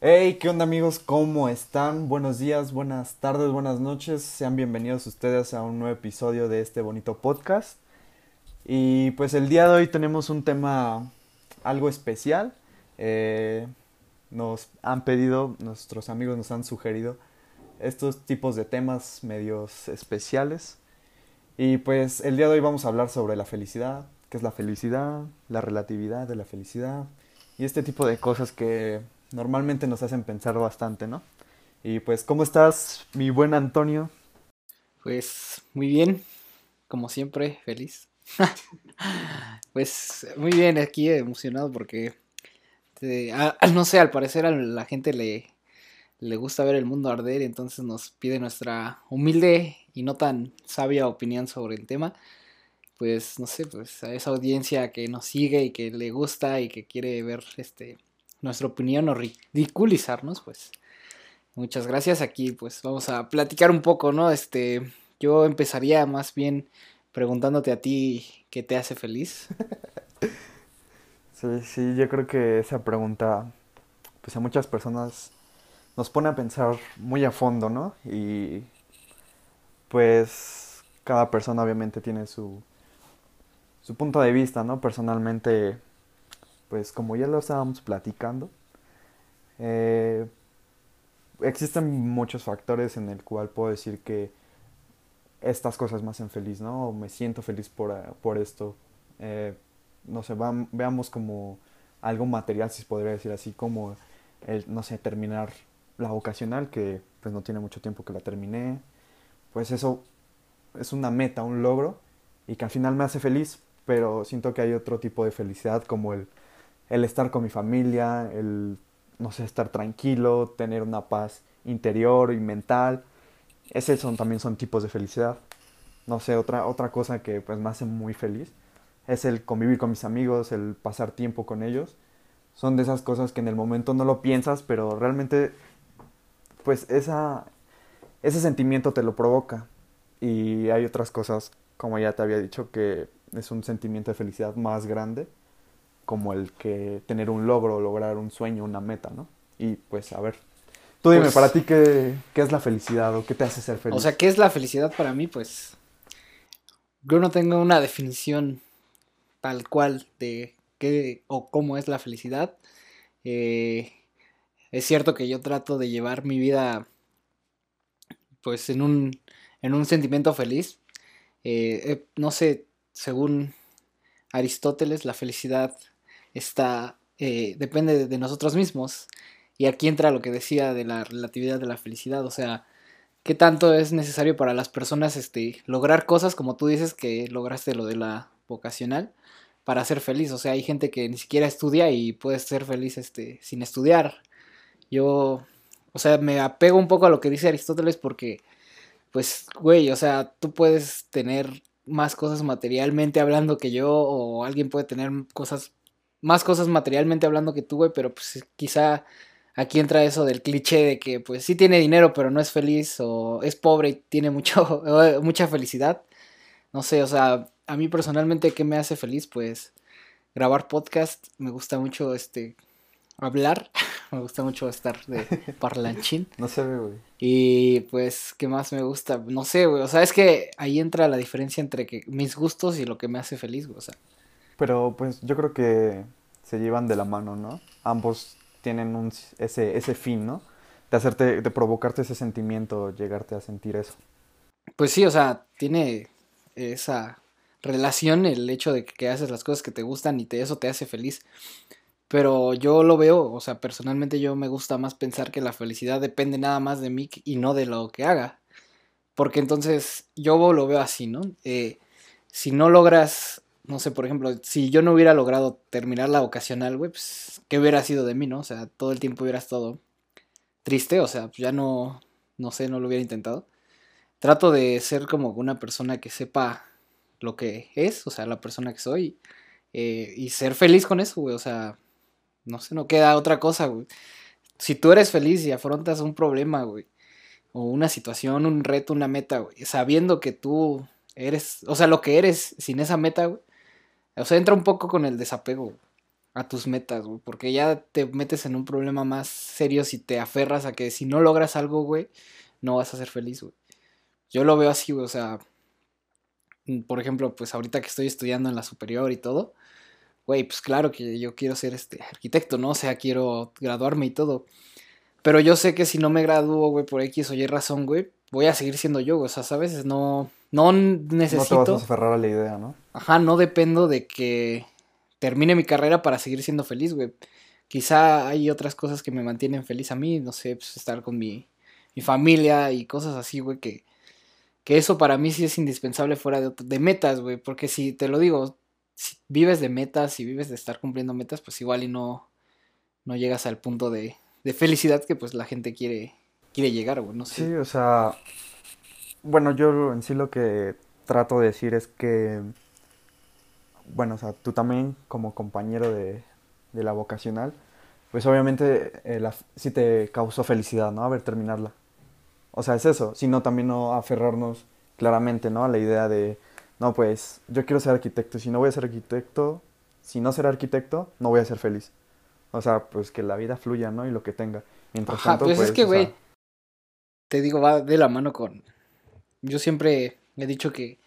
Hey, ¿qué onda amigos? ¿Cómo están? Buenos días, buenas tardes, buenas noches. Sean bienvenidos ustedes a un nuevo episodio de este bonito podcast. Y pues el día de hoy tenemos un tema algo especial. Eh, nos han pedido, nuestros amigos nos han sugerido estos tipos de temas medios especiales. Y pues el día de hoy vamos a hablar sobre la felicidad, qué es la felicidad, la relatividad de la felicidad y este tipo de cosas que normalmente nos hacen pensar bastante, ¿no? Y pues, ¿cómo estás, mi buen Antonio? Pues muy bien, como siempre, feliz. pues muy bien, aquí emocionado porque, no sé, al parecer a la gente le, le gusta ver el mundo arder, entonces nos pide nuestra humilde y no tan sabia opinión sobre el tema. Pues no sé, pues a esa audiencia que nos sigue y que le gusta y que quiere ver este nuestra opinión o ridiculizarnos, pues muchas gracias. Aquí pues vamos a platicar un poco, ¿no? Este, yo empezaría más bien preguntándote a ti qué te hace feliz. Sí, sí, yo creo que esa pregunta pues a muchas personas nos pone a pensar muy a fondo, ¿no? Y pues cada persona obviamente tiene su su punto de vista, ¿no? Personalmente pues como ya lo estábamos platicando, eh, existen muchos factores en el cual puedo decir que estas cosas me hacen feliz, ¿no? me siento feliz por, por esto. Eh, no sé, veamos como algo material, si podría decir así, como el, no sé, terminar la vocacional, que pues no tiene mucho tiempo que la terminé. Pues eso es una meta, un logro, y que al final me hace feliz, pero siento que hay otro tipo de felicidad como el el estar con mi familia, el, no sé, estar tranquilo, tener una paz interior y mental. Esos también son tipos de felicidad. No sé, otra, otra cosa que pues me hace muy feliz es el convivir con mis amigos, el pasar tiempo con ellos. Son de esas cosas que en el momento no lo piensas, pero realmente pues esa, ese sentimiento te lo provoca. Y hay otras cosas, como ya te había dicho, que es un sentimiento de felicidad más grande como el que tener un logro, lograr un sueño, una meta, ¿no? Y pues a ver, tú dime, pues para ti, qué, qué, es la felicidad o qué te hace ser feliz? O sea, ¿qué es la felicidad para mí? Pues yo no tengo una definición tal cual de qué o cómo es la felicidad. Eh, es cierto que yo trato de llevar mi vida pues en un, en un sentimiento feliz. Eh, eh, no sé, según Aristóteles, la felicidad está, eh, depende de nosotros mismos. Y aquí entra lo que decía de la relatividad de la felicidad, o sea, qué tanto es necesario para las personas este, lograr cosas como tú dices que lograste lo de la vocacional para ser feliz. O sea, hay gente que ni siquiera estudia y puede ser feliz este, sin estudiar. Yo, o sea, me apego un poco a lo que dice Aristóteles porque, pues, güey, o sea, tú puedes tener más cosas materialmente hablando que yo o alguien puede tener cosas más cosas materialmente hablando que tú, güey, pero pues quizá aquí entra eso del cliché de que pues sí tiene dinero pero no es feliz o es pobre y tiene mucho, mucha felicidad. No sé, o sea, a mí personalmente, ¿qué me hace feliz? Pues grabar podcast, me gusta mucho este hablar, me gusta mucho estar de parlanchín. No se ve, güey. Y pues, ¿qué más me gusta? No sé, güey, o sea, es que ahí entra la diferencia entre que mis gustos y lo que me hace feliz, güey, o sea. Pero pues yo creo que se llevan de la mano, ¿no? Ambos tienen un, ese, ese fin, ¿no? De hacerte, de provocarte ese sentimiento, llegarte a sentir eso. Pues sí, o sea, tiene esa relación el hecho de que haces las cosas que te gustan y eso te hace feliz. Pero yo lo veo, o sea, personalmente yo me gusta más pensar que la felicidad depende nada más de mí y no de lo que haga. Porque entonces yo lo veo así, ¿no? Eh, si no logras no sé, por ejemplo, si yo no hubiera logrado terminar la vocacional, güey, pues, ¿qué hubiera sido de mí, no? O sea, todo el tiempo hubiera estado triste, o sea, ya no, no sé, no lo hubiera intentado. Trato de ser como una persona que sepa lo que es, o sea, la persona que soy, eh, y ser feliz con eso, güey, o sea, no sé, no queda otra cosa, güey. Si tú eres feliz y afrontas un problema, güey, o una situación, un reto, una meta, güey, sabiendo que tú eres, o sea, lo que eres sin esa meta, güey, o sea, entra un poco con el desapego. a tus metas, güey, porque ya te metes en un problema más serio si te aferras a que si no logras algo, güey, no vas a ser feliz, güey. Yo lo veo así, güey, o sea, mm, por ejemplo, pues ahorita que estoy estudiando en la superior y todo, güey, pues claro que yo quiero ser este arquitecto, ¿no? O sea, quiero graduarme y todo. Pero yo sé que si no me gradúo, güey, por X o Y razón, güey, voy a seguir siendo yo. O sea, ¿sabes? No, no necesito... No te vas a aferrar a la idea, ¿no? Ajá, no dependo de que termine mi carrera para seguir siendo feliz, güey. Quizá hay otras cosas que me mantienen feliz a mí, no sé, pues estar con mi, mi familia y cosas así, güey, que, que eso para mí sí es indispensable fuera de, de metas, güey, porque si te lo digo, si vives de metas y vives de estar cumpliendo metas, pues igual y no, no llegas al punto de, de felicidad que pues la gente quiere, quiere llegar, güey, no sé. Sí, o sea, bueno, yo en sí lo que trato de decir es que, bueno, o sea, tú también como compañero de, de la vocacional, pues obviamente eh, la, sí te causó felicidad, ¿no? A ver, terminarla. O sea, es eso, sino también no aferrarnos claramente, ¿no? A la idea de, no, pues yo quiero ser arquitecto, si no voy a ser arquitecto, si no ser arquitecto, no voy a ser feliz. O sea, pues que la vida fluya, ¿no? Y lo que tenga. Mientras Ajá, tanto, pues, pues, es que, o güey, sea, te digo, va de la mano con... Yo siempre he dicho que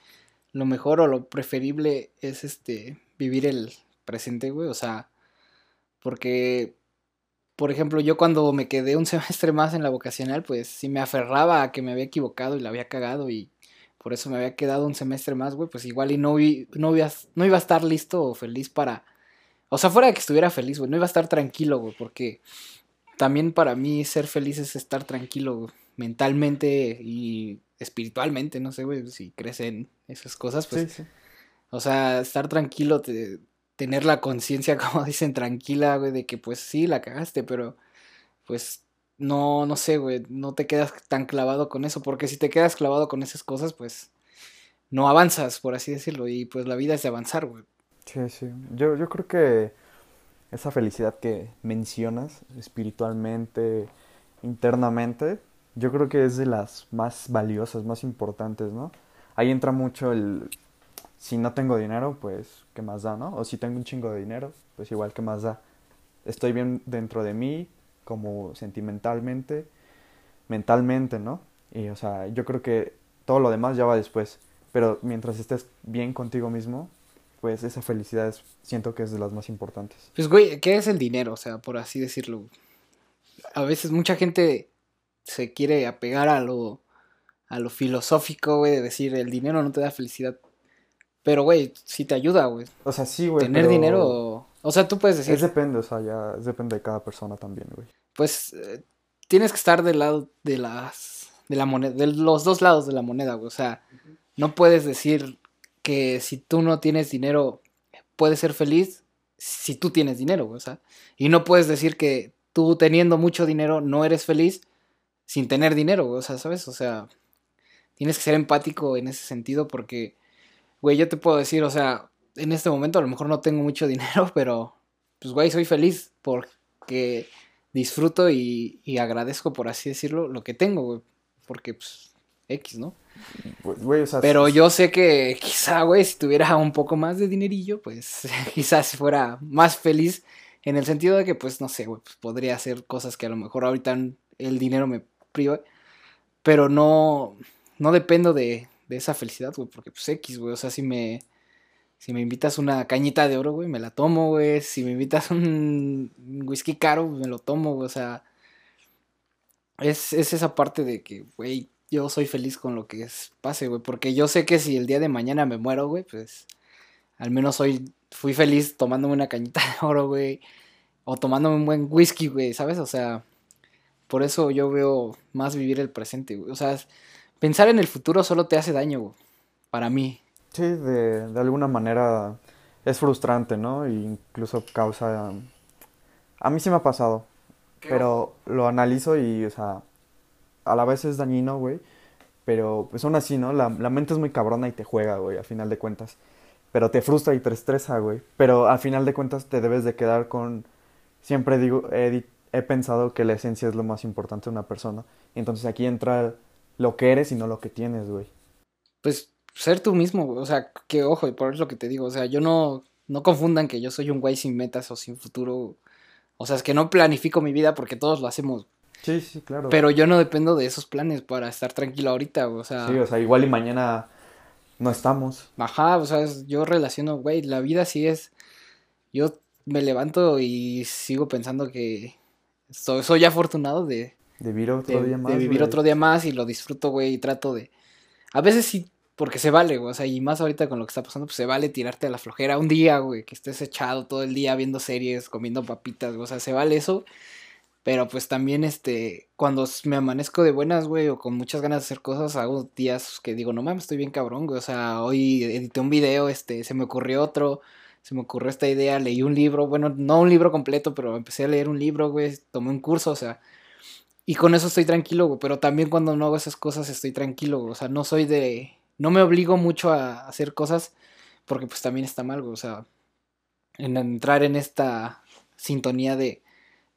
lo mejor o lo preferible es este vivir el presente, güey, o sea, porque, por ejemplo, yo cuando me quedé un semestre más en la vocacional, pues sí me aferraba a que me había equivocado y la había cagado y por eso me había quedado un semestre más, güey, pues igual y no, vi- no, no iba a estar listo o feliz para... O sea, fuera de que estuviera feliz, güey, no iba a estar tranquilo, güey, porque también para mí ser feliz es estar tranquilo güey, mentalmente y espiritualmente, no sé, güey, si crees en esas cosas, pues, sí, sí. o sea, estar tranquilo, te- tener la conciencia, como dicen, tranquila, güey, de que pues sí, la cagaste, pero pues no, no sé, güey, no te quedas tan clavado con eso, porque si te quedas clavado con esas cosas, pues no avanzas, por así decirlo, y pues la vida es de avanzar, güey. Sí, sí. Yo, yo creo que esa felicidad que mencionas espiritualmente, internamente, yo creo que es de las más valiosas, más importantes, ¿no? Ahí entra mucho el, si no tengo dinero, pues, ¿qué más da, no? O si tengo un chingo de dinero, pues igual, ¿qué más da? Estoy bien dentro de mí, como sentimentalmente, mentalmente, ¿no? Y, o sea, yo creo que todo lo demás ya va después. Pero mientras estés bien contigo mismo, pues esa felicidad es- siento que es de las más importantes. Pues, güey, ¿qué es el dinero? O sea, por así decirlo. A veces mucha gente se quiere apegar a lo, a lo filosófico, güey, de decir el dinero no te da felicidad. Pero, güey, sí te ayuda, güey. O sea, sí, güey, Tener pero dinero. O sea, tú puedes decir, Es depende, o sea, ya es depende de cada persona también, güey. pues eh, tienes que estar del lado de las. de la moneda. De los dos lados de la moneda, güey. O sea, no puedes decir que si tú no tienes dinero, puedes ser feliz si tú tienes dinero, güey. O sea, y no puedes decir que tú teniendo mucho dinero no eres feliz sin tener dinero. O sea, ¿sabes? O sea, tienes que ser empático en ese sentido porque, güey, yo te puedo decir, o sea, en este momento a lo mejor no tengo mucho dinero, pero, pues, güey, soy feliz porque disfruto y, y agradezco, por así decirlo, lo que tengo, güey. Porque, pues, X, ¿no? Pues, Güey, o sea, Pero yo sé que quizá, güey, si tuviera un poco más de dinerillo, pues quizás fuera más feliz en el sentido de que, pues, no sé, güey, pues, podría hacer cosas que a lo mejor ahorita el dinero me priva, pero no, no dependo de, de esa felicidad, güey, porque, pues, X, güey, o sea, si me, si me invitas una cañita de oro, güey, me la tomo, güey, si me invitas un whisky caro, me lo tomo, güey, o sea, es, es esa parte de que, güey, yo soy feliz con lo que es- pase, güey. Porque yo sé que si el día de mañana me muero, güey, pues al menos hoy fui feliz tomándome una cañita de oro, güey. O tomándome un buen whisky, güey, ¿sabes? O sea, por eso yo veo más vivir el presente, güey. O sea, pensar en el futuro solo te hace daño, güey. Para mí. Sí, de, de alguna manera es frustrante, ¿no? E incluso causa... A mí sí me ha pasado, pero lo analizo y, o sea, a la vez es dañino, güey, pero pues aún así, ¿no? La, la mente es muy cabrona y te juega, güey, a final de cuentas. Pero te frustra y te estresa, güey. Pero al final de cuentas te debes de quedar con... Siempre digo, he, he pensado que la esencia es lo más importante de una persona. Entonces aquí entra lo que eres y no lo que tienes, güey. Pues ser tú mismo, güey. O sea, que ojo, y por eso lo que te digo. O sea, yo no, no confundan que yo soy un güey sin metas o sin futuro. O sea, es que no planifico mi vida porque todos lo hacemos. Sí, sí, claro. Pero yo no dependo de esos planes para estar tranquilo ahorita, o sea. Sí, o sea, igual y mañana no estamos. Ajá, o sea, yo relaciono, güey, la vida sí es. Yo me levanto y sigo pensando que soy, soy afortunado de, de vivir otro de, día más. de vivir güey. otro día más y lo disfruto, güey, y trato de... A veces sí, porque se vale, güey, o sea, y más ahorita con lo que está pasando, pues se vale tirarte a la flojera un día, güey, que estés echado todo el día viendo series, comiendo papitas, güey, o sea, se vale eso. Pero pues también, este, cuando me amanezco de buenas, güey, o con muchas ganas de hacer cosas, hago días que digo, no mames, estoy bien cabrón, güey. O sea, hoy edité un video, este, se me ocurrió otro, se me ocurrió esta idea, leí un libro, bueno, no un libro completo, pero empecé a leer un libro, güey, tomé un curso, o sea, y con eso estoy tranquilo, güey. Pero también cuando no hago esas cosas estoy tranquilo, güey. O sea, no soy de, no me obligo mucho a hacer cosas porque pues también está mal, güey. O sea, en entrar en esta sintonía de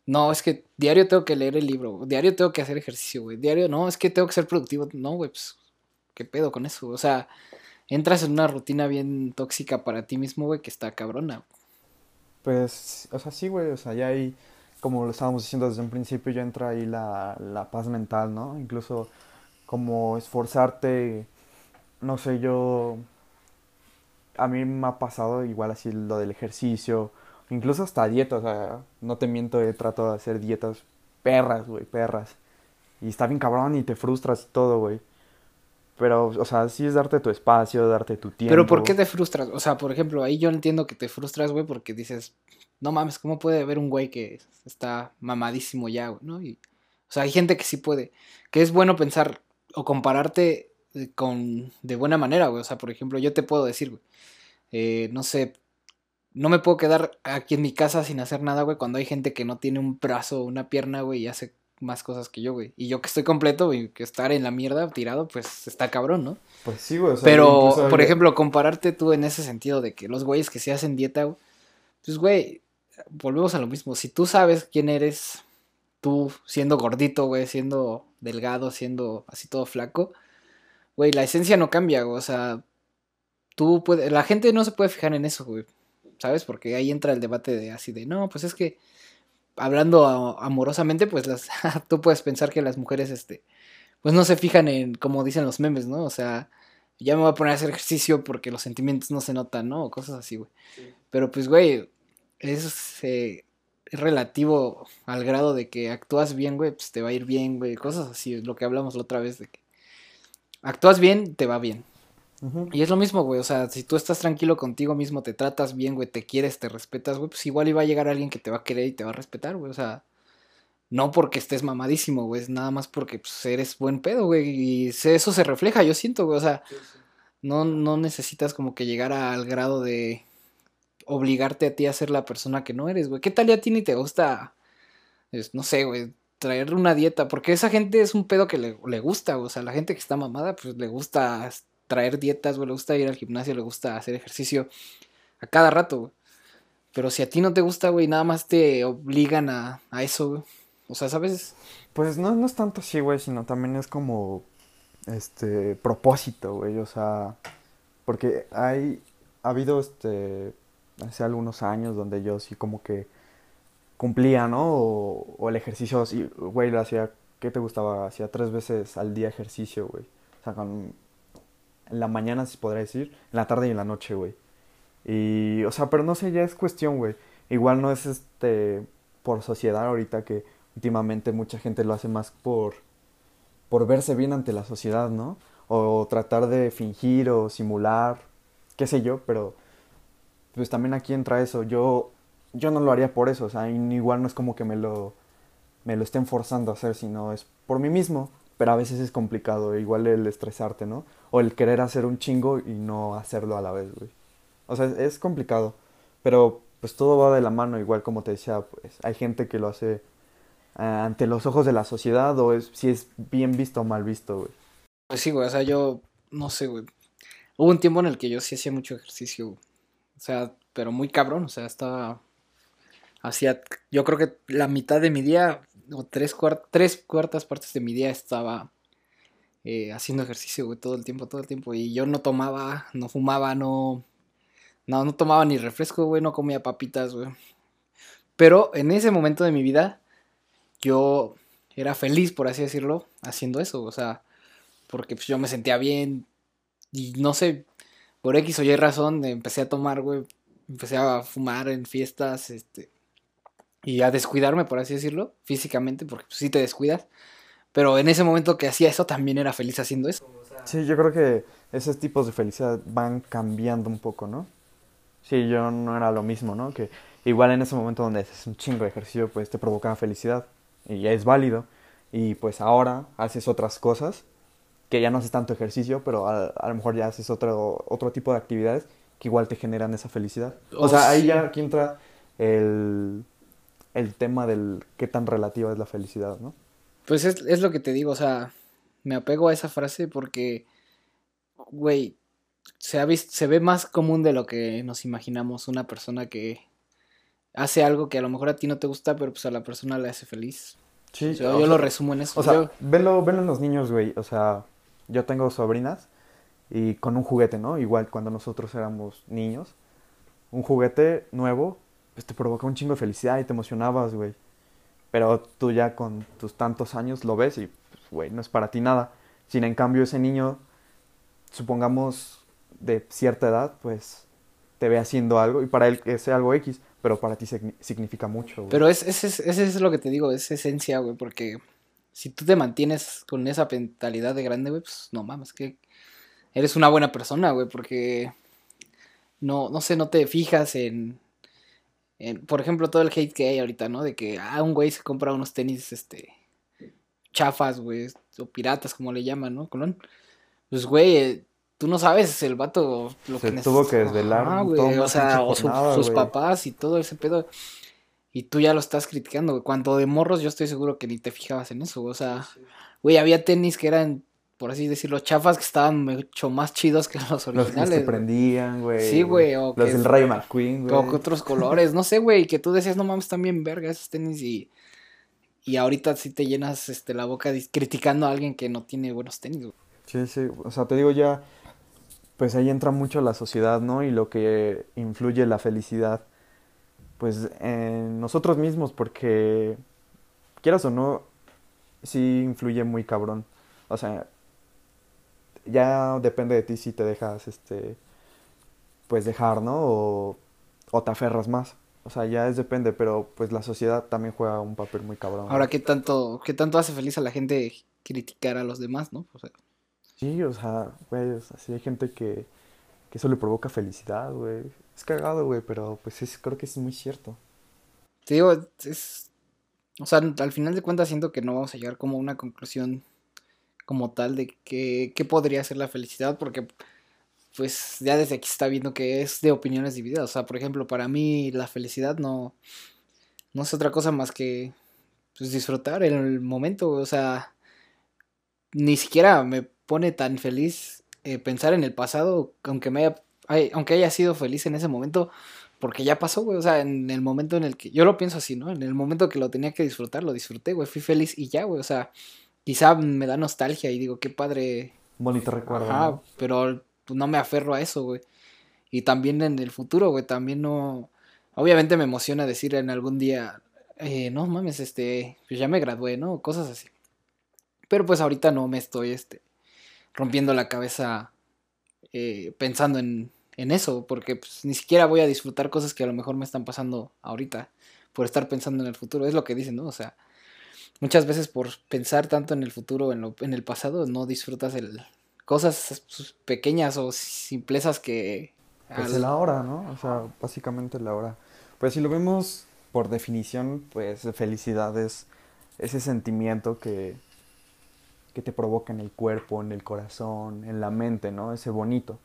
no, es que diario tengo que leer el libro, diario tengo que hacer ejercicio, güey, diario no, es que tengo que ser productivo, no, güey, pues, ¿qué pedo con eso? O sea, entras en una rutina bien tóxica para ti mismo, güey, que está cabrona. Pues, o sea, sí, güey, o sea, ya ahí, como lo estábamos diciendo desde un principio, ya entra ahí la, la paz mental, ¿no? Incluso como esforzarte, no sé, yo, a mí me ha pasado igual así lo del ejercicio, incluso hasta dieta, o sea, no te miento, he tratado de hacer dietas perras, güey, perras. Y está bien cabrón y te frustras y todo, güey. Pero, o sea, sí es darte tu espacio, darte tu tiempo. Pero ¿por qué te frustras? O sea, por ejemplo, ahí yo entiendo que te frustras, güey, porque dices, no mames, ¿cómo puede haber un güey que está mamadísimo ya, güey, ¿no? Y, o sea, hay gente que sí puede, que es bueno pensar o compararte eh, con, de buena manera, güey. O sea, por ejemplo, yo te puedo decir, güey, eh, no sé, no me puedo quedar aquí en mi casa sin hacer nada, güey, cuando hay gente que no tiene un brazo o una pierna, güey, y hace más cosas que yo, güey. Y yo que estoy completo, güey, que estar en la mierda tirado, pues está cabrón, ¿no? Pues sí, güey, o sea, Pero, por ejemplo, compararte tú en ese sentido de que los güeyes que se hacen dieta, güey, pues, güey, volvemos a lo mismo. Si tú sabes quién eres, tú siendo gordito, güey, siendo delgado, siendo así todo flaco, güey, la esencia no cambia, güey. O sea, tú puedes, la gente no se puede fijar en eso, güey. ¿Sabes? Porque ahí entra el debate de así de, no, pues es que hablando amorosamente, pues las, tú puedes pensar que las mujeres, este, pues no se fijan en, como dicen los memes, ¿no? O sea, ya me voy a poner a hacer ejercicio porque los sentimientos no se notan, ¿no? O cosas así, güey. Pero pues, güey, es, eh, es relativo al grado de que actúas bien, güey, pues te va a ir bien, güey. Cosas así, es lo que hablamos la otra vez de que actúas bien, te va bien. Y es lo mismo, güey. O sea, si tú estás tranquilo contigo mismo, te tratas bien, güey, te quieres, te respetas, güey, pues igual iba a llegar alguien que te va a querer y te va a respetar, güey. O sea, no porque estés mamadísimo, güey, es nada más porque pues, eres buen pedo, güey. Y eso se refleja, yo siento, güey. O sea, no, no necesitas como que llegar al grado de obligarte a ti a ser la persona que no eres, güey. ¿Qué tal ya a ti ni te gusta, no sé, güey, traer una dieta? Porque esa gente es un pedo que le, le gusta. O sea, la gente que está mamada, pues le gusta traer dietas, güey, le gusta ir al gimnasio, le gusta hacer ejercicio a cada rato, güey. Pero si a ti no te gusta, güey, nada más te obligan a, a eso, güey. O sea, ¿sabes? Pues no, no es tanto así, güey, sino también es como, este, propósito, güey, o sea, porque hay, ha habido, este, hace algunos años donde yo sí como que cumplía, ¿no? O, el ejercicio, así, güey, lo hacía, ¿qué te gustaba? Hacía tres veces al día ejercicio, güey, o sea, con, en la mañana, se podría decir, en la tarde y en la noche, güey. Y, o sea, pero no sé, ya es cuestión, güey. Igual no es, este, por sociedad ahorita que últimamente mucha gente lo hace más por, por verse bien ante la sociedad, ¿no? O tratar de fingir o simular, qué sé yo, pero pues también aquí entra eso. Yo, yo no lo haría por eso, o sea, igual no es como que me lo, me lo estén forzando a hacer, sino es por mí mismo, pero a veces es complicado, igual el estresarte, ¿no? O el querer hacer un chingo y no hacerlo a la vez, güey. O sea, es, es complicado, pero pues todo va de la mano, igual como te decía, pues hay gente que lo hace ah, ante los ojos de la sociedad o es si es bien visto o mal visto, güey. Pues sí, güey, o sea, yo no sé, güey. Hubo un tiempo en el que yo sí hacía mucho ejercicio, güey. O sea, pero muy cabrón, o sea, estaba... Hacía, yo creo que la mitad de mi día, o tres, cuart- tres cuartas partes de mi día estaba eh, haciendo ejercicio, güey, todo el tiempo, todo el tiempo. Y yo no tomaba, no fumaba, no... No, no tomaba ni refresco, güey, no comía papitas, güey. Pero en ese momento de mi vida, yo era feliz, por así decirlo, haciendo eso, o sea, porque pues, yo me sentía bien y no sé, por X o Y razón empecé a tomar, güey, empecé a fumar en fiestas, este, y a descuidarme, por así decirlo, físicamente, porque pues, sí te descuidas. Pero en ese momento que hacía eso, también era feliz haciendo eso. Sí, yo creo que esos tipos de felicidad van cambiando un poco, ¿no? Sí, yo no era lo mismo, ¿no? Que igual en ese momento donde haces un chingo de ejercicio, pues te provocaba felicidad y ya es válido. Y pues ahora haces otras cosas que ya no haces tanto ejercicio, pero a, a lo mejor ya haces otro, otro tipo de actividades que igual te generan esa felicidad. O Oh, sea, ahí ya aquí entra el, el tema del qué tan relativa es la felicidad, ¿no? Pues es, es lo que te digo, o sea, me apego a esa frase porque, güey, se, ha vis- se ve más común de lo que nos imaginamos una persona que hace algo que a lo mejor a ti no te gusta, pero pues a la persona le hace feliz. Sí, O sea, o yo sea, lo resumo en eso. O sea, Yo- en los niños, güey. O sea, yo tengo sobrinas y con un juguete, ¿no? Igual cuando nosotros éramos niños, un juguete nuevo, pues te provoca un chingo de felicidad y te emocionabas, güey. Pero tú ya con tus tantos años lo ves y, pues, güey, no es para ti nada. Sin en cambio ese niño, supongamos de cierta edad, pues te ve haciendo algo y para él es algo X, pero para ti signi- significa mucho, güey. Pero es, ese es, ese es lo que te digo, es esencia, güey, porque si tú te mantienes con esa mentalidad de grande, güey, pues no mames, que eres una buena persona, güey, porque no, no sé, no te fijas en, en, por ejemplo, todo el hate que hay ahorita, ¿no? De que, ah, un güey se compra unos tenis, este, chafas, güey, o piratas, como le llaman, ¿no? Colón. Pues, güey, eh, tú no sabes el vato lo Se que tuvo que desvelar toda güey, o sea, o su- sus güey. papás y todo ese pedo. Y tú ya lo estás criticando, güey. Cuando de morros yo estoy seguro que ni te fijabas en eso, güey. O sea, güey, había tenis que eran, por así decirlo, chafas que estaban mucho más chidos que los Los que originales. güey. prendían, güey. Sí, güey, o Los que- del Rayo McQueen, güey. O que otros colores, no sé, güey, que tú decías, no mames, están bien verga esos tenis y, y ahorita sí te llenas este, la boca criticando a alguien que no tiene buenos tenis, güey. Sí, sí. O sea, te digo ya, pues ahí entra mucho la sociedad, ¿no? Y lo que influye la felicidad, pues en nosotros mismos, porque quieras o no, sí influye muy cabrón. O sea, ya depende de ti si te dejas, este, pues dejar, ¿no? O, o te aferras más. O sea, ya es depende, pero pues la sociedad también juega un papel muy cabrón. Ahora, ¿qué tanto, qué tanto hace feliz a la gente criticar a los demás, no? O sea, Sí, o sea, güey, o sea, sí hay gente que, que eso le provoca felicidad, güey. Es cagado, güey, pero pues es, creo que es muy cierto. te digo, es, o sea, al final de cuentas siento que no vamos a llegar como a una conclusión como tal de que, qué podría ser la felicidad, porque pues ya desde aquí está viendo que es de opiniones divididas. O sea, por ejemplo, para mí la felicidad no, no es otra cosa más que pues, disfrutar el momento. O sea, ni siquiera me pone tan feliz eh, pensar en el pasado, aunque haya, ay- aunque haya sido feliz en ese momento, porque ya pasó, güey. O sea, en el momento en el que, yo lo pienso así, ¿no? En el momento que lo tenía que disfrutar, lo disfruté, güey. Fui feliz y ya, güey. O sea, quizá me da nostalgia y digo, qué padre Bonito recuerdo, Ajá, ¿no? pero pues, no me aferro a eso, güey. Y también en el futuro, güey, también no... Obviamente me emociona decir en algún día, eh, no mames, este, pues ya me gradué, ¿no? Cosas así. Pero pues ahorita no me estoy, este, rompiendo la cabeza eh, pensando en, en eso, porque pues ni siquiera voy a disfrutar cosas que a lo mejor me están pasando ahorita por estar pensando en el futuro. Es lo que dicen, ¿no? O sea, muchas veces por pensar tanto en el futuro, en, lo, en el pasado, no disfrutas el cosas pequeñas o simplezas que... Pues al- el ahora, ¿no? O sea, básicamente el ahora. Pues si lo vemos por definición, pues felicidad es ese sentimiento que, que te provoca en el cuerpo, en el corazón, en la mente, ¿no? Ese bonito.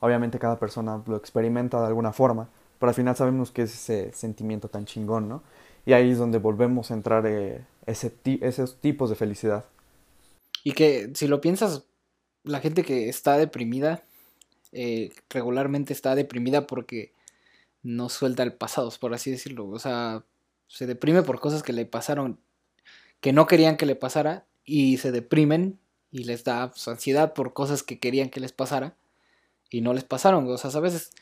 Obviamente cada persona lo experimenta de alguna forma, pero al final sabemos que es ese sentimiento tan chingón, ¿no? Y ahí es donde volvemos a entrar eh, esos tipos de felicidad. Y que si lo piensas, la gente que está deprimida, eh, regularmente está deprimida porque no suelta el pasado, por así decirlo. O sea, se deprime por cosas que le pasaron, que no querían que le pasara, y se deprimen y les da pues, ansiedad por cosas que querían que les pasara y no les pasaron. O sea, a veces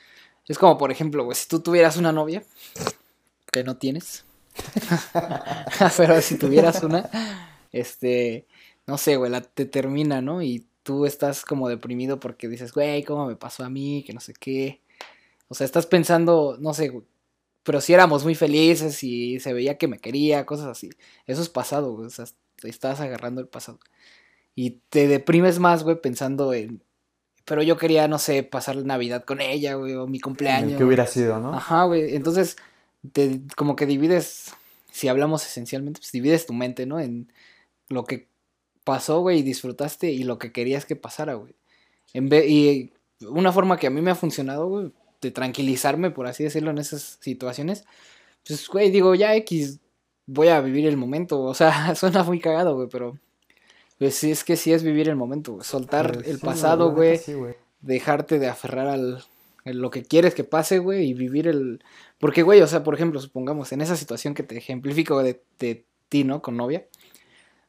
Es como, por ejemplo, si tú tuvieras una novia, que no tienes, pero si tuvieras una, este, no sé, güey, la te termina, ¿no? Y tú estás como deprimido porque dices, güey, ¿cómo me pasó a mí? Que no sé qué. O sea, estás pensando, no sé, güey, pero si éramos muy felices y se veía que me quería, cosas así. Eso es pasado, güey. O sea, te estás agarrando el pasado. Y te deprimes más, güey, pensando en. Pero yo quería, no sé, pasar la Navidad con ella, güey, o mi cumpleaños. Que hubiera sido, ¿no? Ajá, güey. Entonces, te, como que divides, si hablamos esencialmente, pues divides tu mente, ¿no? En lo que pasó, güey, y disfrutaste y lo que querías que pasara, güey. En vez, y una forma que a mí me ha funcionado, güey, de tranquilizarme, por así decirlo, en esas situaciones, pues, güey, digo, ya X, voy a vivir el momento. O sea, suena muy cagado, güey, pero pues sí, es que sí es vivir el momento, güey. Soltar Pues el pasado, güey. sí. Dejarte de aferrar al lo que quieres que pase, güey, y vivir el... Porque, güey, o sea, por ejemplo, supongamos, en esa situación que te ejemplifico de, de ti, ¿no? Con novia,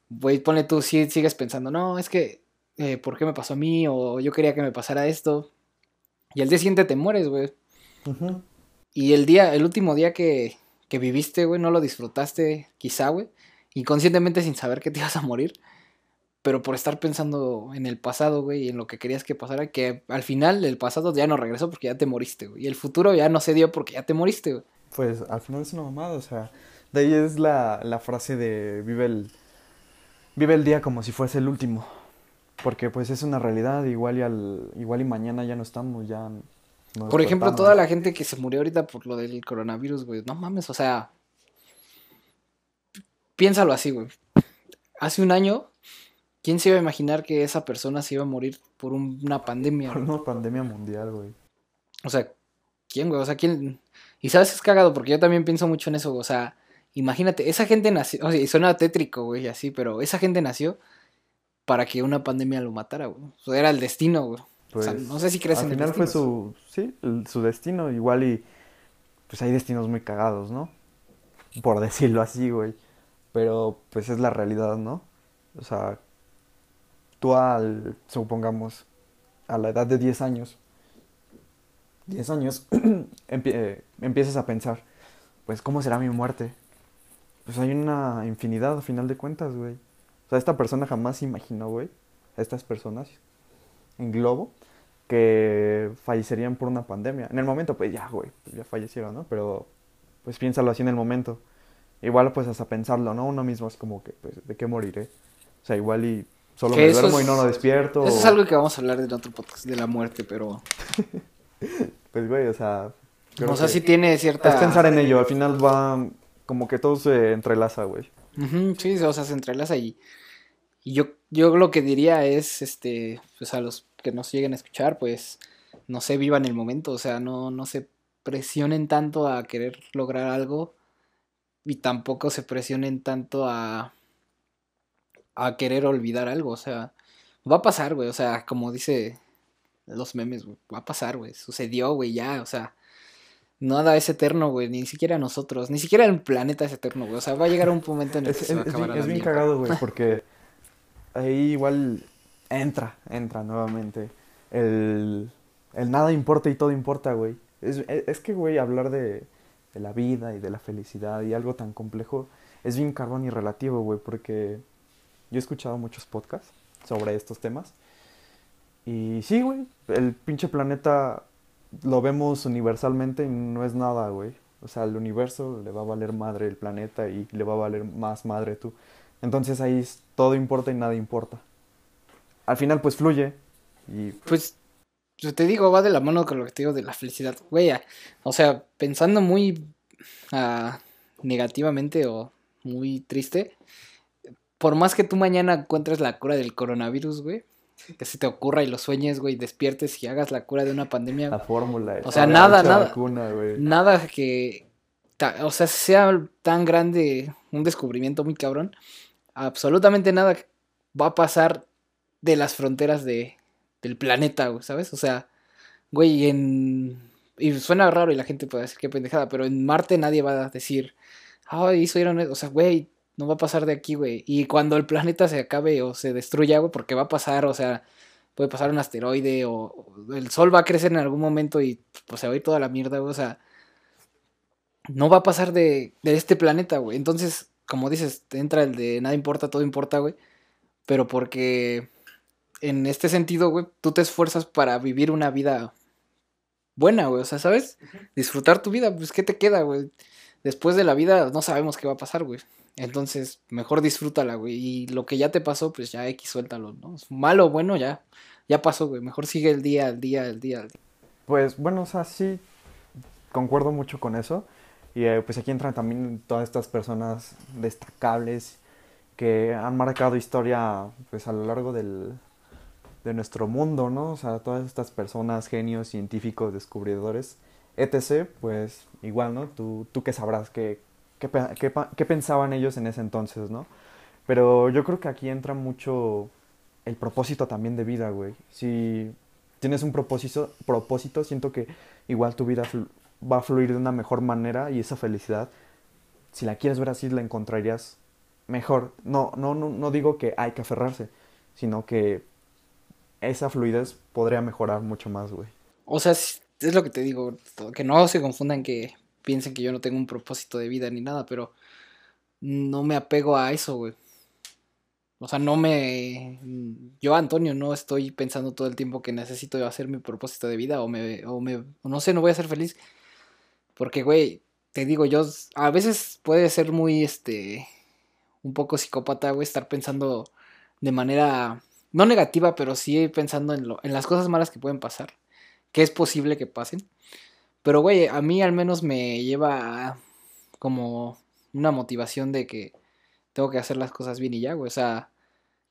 güey, ponle tú, si sigues pensando, no, es que, eh, ¿por qué me pasó a mí? O yo quería que me pasara esto. Y al día siguiente te mueres, güey. Y el día, el último día que, que viviste, güey, no lo disfrutaste, quizá, güey. Inconscientemente sin saber que te ibas a morir. Pero por estar pensando en el pasado, güey, y en lo que querías que pasara, que al final el pasado ya no regresó porque ya te moriste, güey. Y el futuro ya no se dio porque ya te moriste, güey. Pues al final es una mamada, o sea, de ahí es la, la frase de vive el, vive el día como si fuese el último. Porque pues es una realidad, igual y, al, igual y mañana ya no estamos, ya nos Por ejemplo, toda la gente que se murió ahorita por lo del coronavirus, güey. No mames, o sea. Piénsalo así, güey. Hace un año, ¿quién se iba a imaginar que esa persona se iba a morir por un- una pandemia? Por una pandemia mundial, güey. O sea, ¿quién, güey? O sea, ¿quién? Y sabes que es cagado porque yo también pienso mucho en eso, güey. O sea, imagínate, esa gente nació, o sea, y suena tétrico, güey, así, pero esa gente nació para que una pandemia lo matara, güey. O sea, era el destino, güey. o sea, Pues, no sé si crees Al en el final fue destino. su, sí, el- su destino, igual y pues hay destinos muy cagados, ¿no? Por decirlo así, güey. Pero pues es la realidad, ¿no? O sea, supongamos, a la edad de 10 años, 10 años, empie- empiezas a pensar, pues, ¿cómo será mi muerte? Pues hay una infinidad, a final de cuentas, güey. O sea, esta persona jamás imaginó, güey, estas personas en globo, que fallecerían por una pandemia. En el momento, pues ya, güey, ya fallecieron, ¿no? Pero, pues piénsalo así en el momento. Igual, pues hasta pensarlo, ¿no? Uno mismo es como que, pues, ¿de qué moriré? O sea, igual y solo me duermo y es- no lo despierto. Eso es algo que vamos a hablar en otro podcast, de la muerte, pero... Pues, güey, o sea... o sea, sí tiene cierta... Es pensar en ello, al final va como que todo se entrelaza, güey. Sí, o sea, se entrelaza y, y yo, yo lo que diría es, este, pues a los que nos lleguen a escuchar, pues, no sé, vivan el momento, o sea, no, no se presionen tanto a querer lograr algo y tampoco se presionen tanto a, a querer olvidar algo, o sea, va a pasar, güey, o sea, como dice los memes, güey, va a pasar, güey, sucedió, güey, ya, o sea, nada es eterno, güey, ni siquiera nosotros, ni siquiera el planeta es eterno, güey, o sea, va a llegar un momento en el Es, que se va a es- es acabar la es bien mierda. cagado, güey, porque ahí igual entra, entra nuevamente el, el nada importa y todo importa, güey. Es, es- es que, güey, hablar de, de la vida y de la felicidad y algo tan complejo es bien carbón y relativo, güey, porque yo he escuchado muchos podcasts sobre estos temas. Y sí, güey, el pinche planeta lo vemos universalmente y no es nada, güey. O sea, al universo le va a valer madre el planeta y le va a valer más madre tú. Entonces ahí todo importa y nada importa. Al final pues fluye y Pues, yo te digo, va de la mano con lo que te digo de la felicidad, güey. O sea, pensando muy ah, negativamente o muy triste, por más que tú mañana encuentres la cura del coronavirus, güey, que se te ocurra y lo sueñes, güey, despiertes y hagas la cura de una pandemia, la fórmula. O sea, nada, nada. vacuna, nada que, o sea, sea tan grande un descubrimiento muy cabrón, absolutamente nada va a pasar de las fronteras de, del planeta, güey, ¿sabes? O sea, güey, en... Y suena raro y la gente puede decir qué pendejada, pero en Marte nadie va a decir, ay, eso, o sea, güey, no va a pasar de aquí, güey. Y cuando el planeta se acabe o se destruya, güey, porque va a pasar, o sea, puede pasar un asteroide o, el sol va a crecer en algún momento y pues se va a ir toda la mierda, güey. O sea, no va a pasar de, de este planeta, güey. Entonces, como dices, te entra el de nada importa, todo importa, güey. Pero porque en este sentido, güey, tú te esfuerzas para vivir una vida buena, güey. O sea, ¿sabes? Disfrutar tu vida, pues, ¿qué te queda, güey? Después de la vida no sabemos qué va a pasar, güey. Entonces, mejor disfrútala, güey. Y lo que ya te pasó, pues ya X, suéltalo, ¿no? Malo o bueno, ya, ya pasó, güey. Mejor sigue el día, el día, el día, el día. Pues bueno, o sea, sí, concuerdo mucho con eso. Y eh, pues aquí entran también todas estas personas destacables que han marcado historia pues a lo largo del, de nuestro mundo, ¿no? O sea, todas estas personas, genios, científicos, descubridores, etc., pues igual, ¿no? Tú, tú qué sabrás qué, qué, qué, qué pensaban ellos en ese entonces, ¿no? Pero yo creo que aquí entra mucho el propósito también de vida, güey. Si tienes un propósito, propósito, siento que igual tu vida va a fluir de una mejor manera y esa felicidad, si la quieres ver así, la encontrarías mejor. No, no, no, no digo que hay que aferrarse, sino que esa fluidez podría mejorar mucho más, güey. O sea, es lo que te digo, que no se confundan que piensen que yo no tengo un propósito de vida ni nada, pero no me apego a eso, güey. O sea, no me... Yo, Antonio, no estoy pensando todo el tiempo que necesito hacer mi propósito de vida o me... O me no sé, no voy a ser feliz. Porque, güey, te digo, yo... A veces puede ser muy, este... Un poco psicópata, güey, estar pensando de manera no negativa, pero sí pensando en, lo, en las cosas malas que pueden pasar, que es posible que pasen. Pero, güey, a mí al menos me lleva como una motivación de que tengo que hacer las cosas bien y ya, güey. O sea,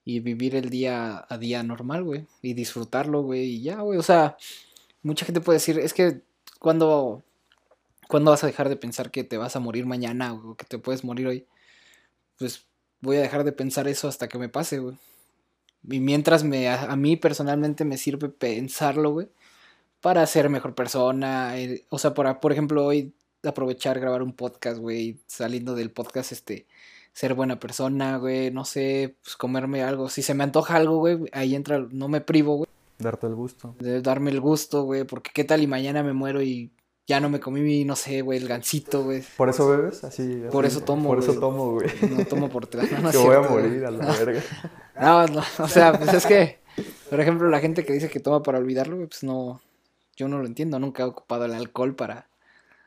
y vivir el día a día normal, güey. Y disfrutarlo, güey. Y ya, güey. O sea, mucha gente puede decir, es que cuando, cuando vas a dejar de pensar que te vas a morir mañana o que te puedes morir hoy, pues voy a dejar de pensar eso hasta que me pase, güey. Y mientras me, a, mí personalmente me sirve pensarlo, güey, para ser mejor persona. Eh, o sea, por, por ejemplo, hoy aprovechar, grabar un podcast, güey, saliendo del podcast, este, ser buena persona, güey, no sé, pues comerme algo. Si se me antoja algo, güey, ahí entra, no me privo, güey. Darte el gusto. De darme el gusto, güey, porque qué tal y mañana me muero y ya no me comí, no sé, güey, el gancito, güey. ¿Por eso bebes? Así. Por eso tomo. Por eso tomo, güey. No tomo por tres. No, Te voy a morir a la verga. No, no, o sea, pues es que, por ejemplo, la gente que dice que toma para olvidarlo, pues no, yo no lo entiendo. Nunca he ocupado el alcohol para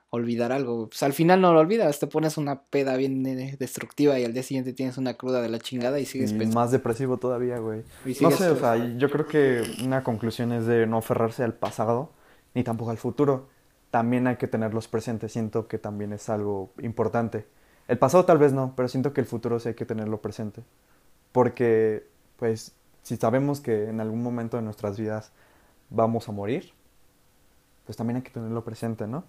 olvidar algo. Pues al final no lo olvidas, te pones una peda bien destructiva y al día siguiente tienes una cruda de la chingada y sigues y Más depresivo todavía, güey. No sé, o sea, yo creo que una conclusión es de no aferrarse al pasado ni tampoco al futuro también hay que tenerlos presentes. Siento que también es algo importante. El pasado tal vez no, pero siento que el futuro sí hay que tenerlo presente. Porque, pues, si sabemos que en algún momento de nuestras vidas vamos a morir, pues también hay que tenerlo presente, ¿no?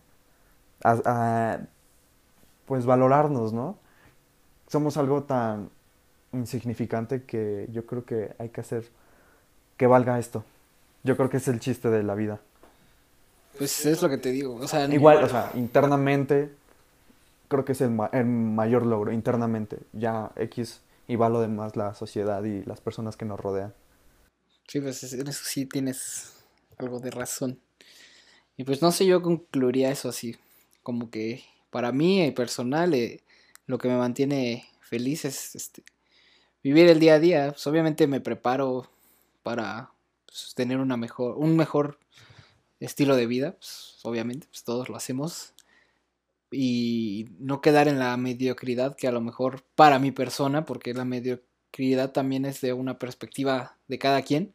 pues valorarnos, ¿no? Somos algo tan insignificante que yo creo que hay que hacer que valga esto. Yo creo que es el chiste de la vida. Pues es lo que te digo. O sea, Igual, o sea, internamente, creo que es el, mayor logro, internamente. Ya X y va lo demás la sociedad y las personas que nos rodean. Sí, pues en eso sí tienes algo de razón. Y pues no sé, yo concluiría eso así. Como que para mí, eh, personal, eh, lo que me mantiene feliz es este, vivir el día a día. Pues obviamente me preparo para pues, tener una mejor, un mejor estilo de vida, pues, obviamente, pues todos lo hacemos. Y no quedar en la mediocridad que a lo mejor para mi persona, porque la mediocridad también es de una perspectiva de cada quien.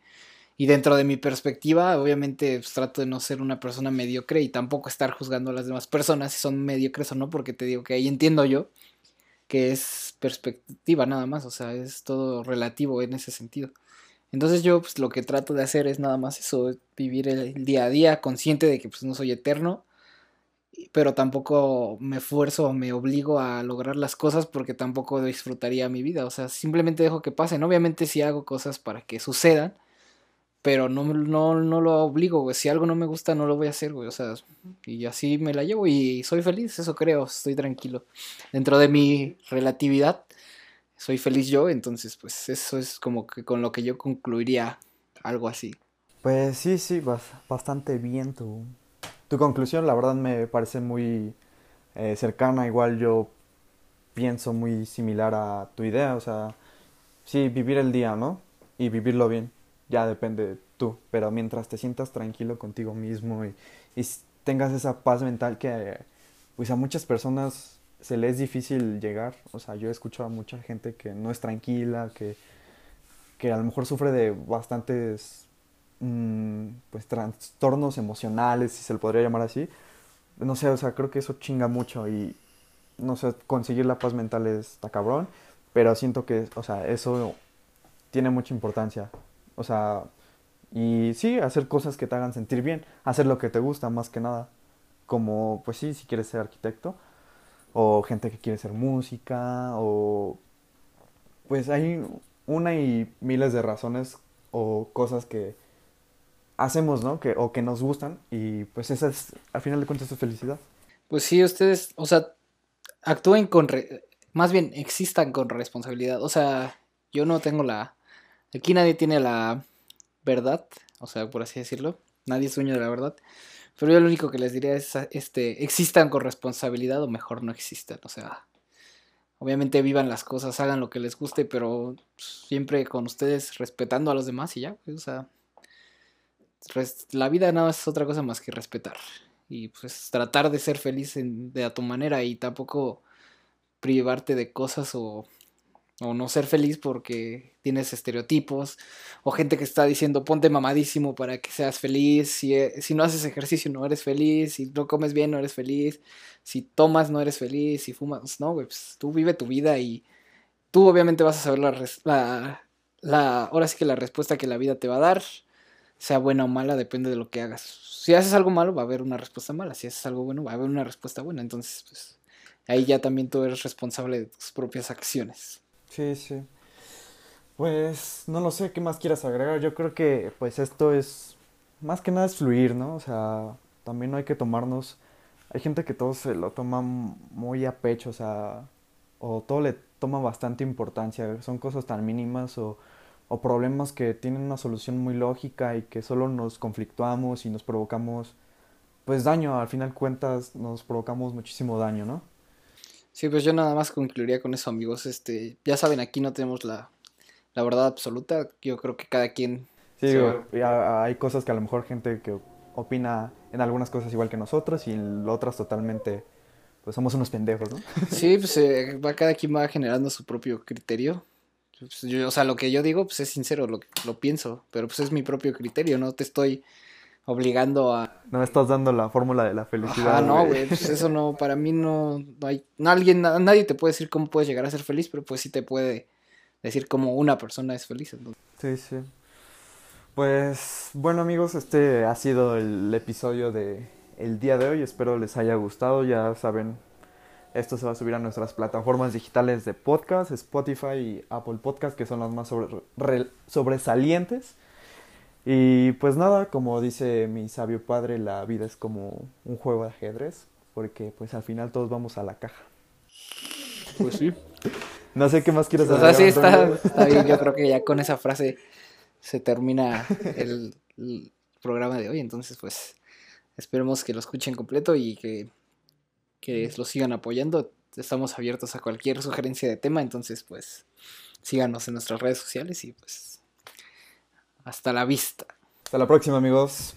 Y dentro de mi perspectiva, obviamente pues, trato de no ser una persona mediocre y tampoco estar juzgando a las demás personas si son mediocres o no, porque te digo que ahí entiendo yo que es perspectiva nada más, o sea, es todo relativo en ese sentido. Entonces yo pues lo que trato de hacer es nada más eso, vivir el día a día, consciente de que pues no soy eterno, pero tampoco me esfuerzo o me obligo a lograr las cosas porque tampoco disfrutaría mi vida, o sea, simplemente dejo que pasen. Obviamente sí hago cosas para que sucedan, pero no, no, no lo obligo, güey. Si algo no me gusta, no lo voy a hacer, güey. O sea, y así me la llevo y soy feliz, eso creo, estoy tranquilo. Dentro de mi relatividad, soy feliz yo, entonces pues eso es como que con lo que yo concluiría algo así. Pues sí, sí, bastante bien tu, tu conclusión. La verdad me parece muy eh, cercana. Igual yo pienso muy similar a tu idea. O sea, sí, vivir el día, ¿no? Y vivirlo bien. Ya depende tú. Pero mientras te sientas tranquilo contigo mismo y, tengas esa paz mental que pues a muchas personas se les es difícil llegar. O sea, yo he escuchado a mucha gente que no es tranquila, que, que a lo mejor sufre de bastantes mm, pues trastornos emocionales, si se le podría llamar así. No sé, o sea, creo que eso chinga mucho y no sé, conseguir la paz mental está cabrón, pero siento que, o sea, eso tiene mucha importancia. O sea, y sí, hacer cosas que te hagan sentir bien, hacer lo que te gusta más que nada. Como, pues sí, si quieres ser arquitecto, o gente que quiere ser música, o pues hay una y miles de razones o cosas que hacemos, ¿no? Que, o que nos gustan, y pues esa es, al final de cuentas, su felicidad. Pues sí, ustedes, o sea, actúen con, más bien, existan con responsabilidad. O sea, yo no tengo la, aquí nadie tiene la verdad, o sea, por así decirlo, nadie es dueño de la verdad. Pero yo lo único que les diría es, este, existan con responsabilidad o mejor no existan, o sea, obviamente vivan las cosas, hagan lo que les guste, pero siempre con ustedes respetando a los demás y ya, pues, o sea, la vida no es otra cosa más que respetar. Y pues tratar de ser feliz de a tu manera y tampoco privarte de cosas o o no ser feliz porque tienes estereotipos, o gente que está diciendo ponte mamadísimo para que seas feliz, si, eh, si no haces ejercicio no eres feliz, si no comes bien no eres feliz, si tomas no eres feliz, si fumas, no, pues tú vive tu vida y tú obviamente vas a saber la, la, la, ahora sí que la respuesta que la vida te va a dar, sea buena o mala, depende de lo que hagas. Si haces algo malo va a haber una respuesta mala, si haces algo bueno va a haber una respuesta buena, entonces pues ahí ya también tú eres responsable de tus propias acciones. Sí, sí. Pues no lo sé, ¿qué más quieras agregar? Yo creo que pues esto es más que nada es fluir, ¿no? O sea, también no hay que tomarnos... Hay gente que todo se lo toma muy a pecho, o sea, o todo le toma bastante importancia. Son cosas tan mínimas o, o problemas que tienen una solución muy lógica y que solo nos conflictuamos y nos provocamos pues daño. Al final cuentas nos provocamos muchísimo daño, ¿no? Sí, pues yo nada más concluiría con eso, amigos. Este, ya saben, aquí no tenemos la, verdad absoluta. Yo creo que cada quien. Sí, hay cosas que a lo mejor gente que opina en algunas cosas igual que nosotros y en otras totalmente, pues somos unos pendejos, ¿no? Sí, pues eh, va, cada quien va generando su propio criterio. Pues, yo, o sea, lo que yo digo, pues es sincero, lo, lo pienso, pero pues es mi propio criterio, no te estoy obligando a... No me estás dando la fórmula de la felicidad. Ah, no, güey, pues eso no, para mí no, no hay, alguien, nadie te puede decir cómo puedes llegar a ser feliz, pero pues sí te puede decir cómo una persona es feliz. Sí, sí. Pues bueno amigos, este ha sido el episodio de el día de hoy, espero les haya gustado, ya saben, esto se va a subir a nuestras plataformas digitales de podcast, Spotify y Apple Podcast, que son las más sobresalientes. Y pues nada, como dice mi sabio padre, la vida es como un juego de ajedrez, porque pues al final todos vamos a la caja. Pues sí. no sé qué más quieres decir. O sea, sí, está, está, bien. Yo creo que ya con esa frase se termina el, programa de hoy. Entonces, pues esperemos que lo escuchen completo y que, que lo sigan apoyando. Estamos abiertos a cualquier sugerencia de tema. Entonces, pues síganos en nuestras redes sociales y pues hasta la vista. Hasta la próxima, amigos.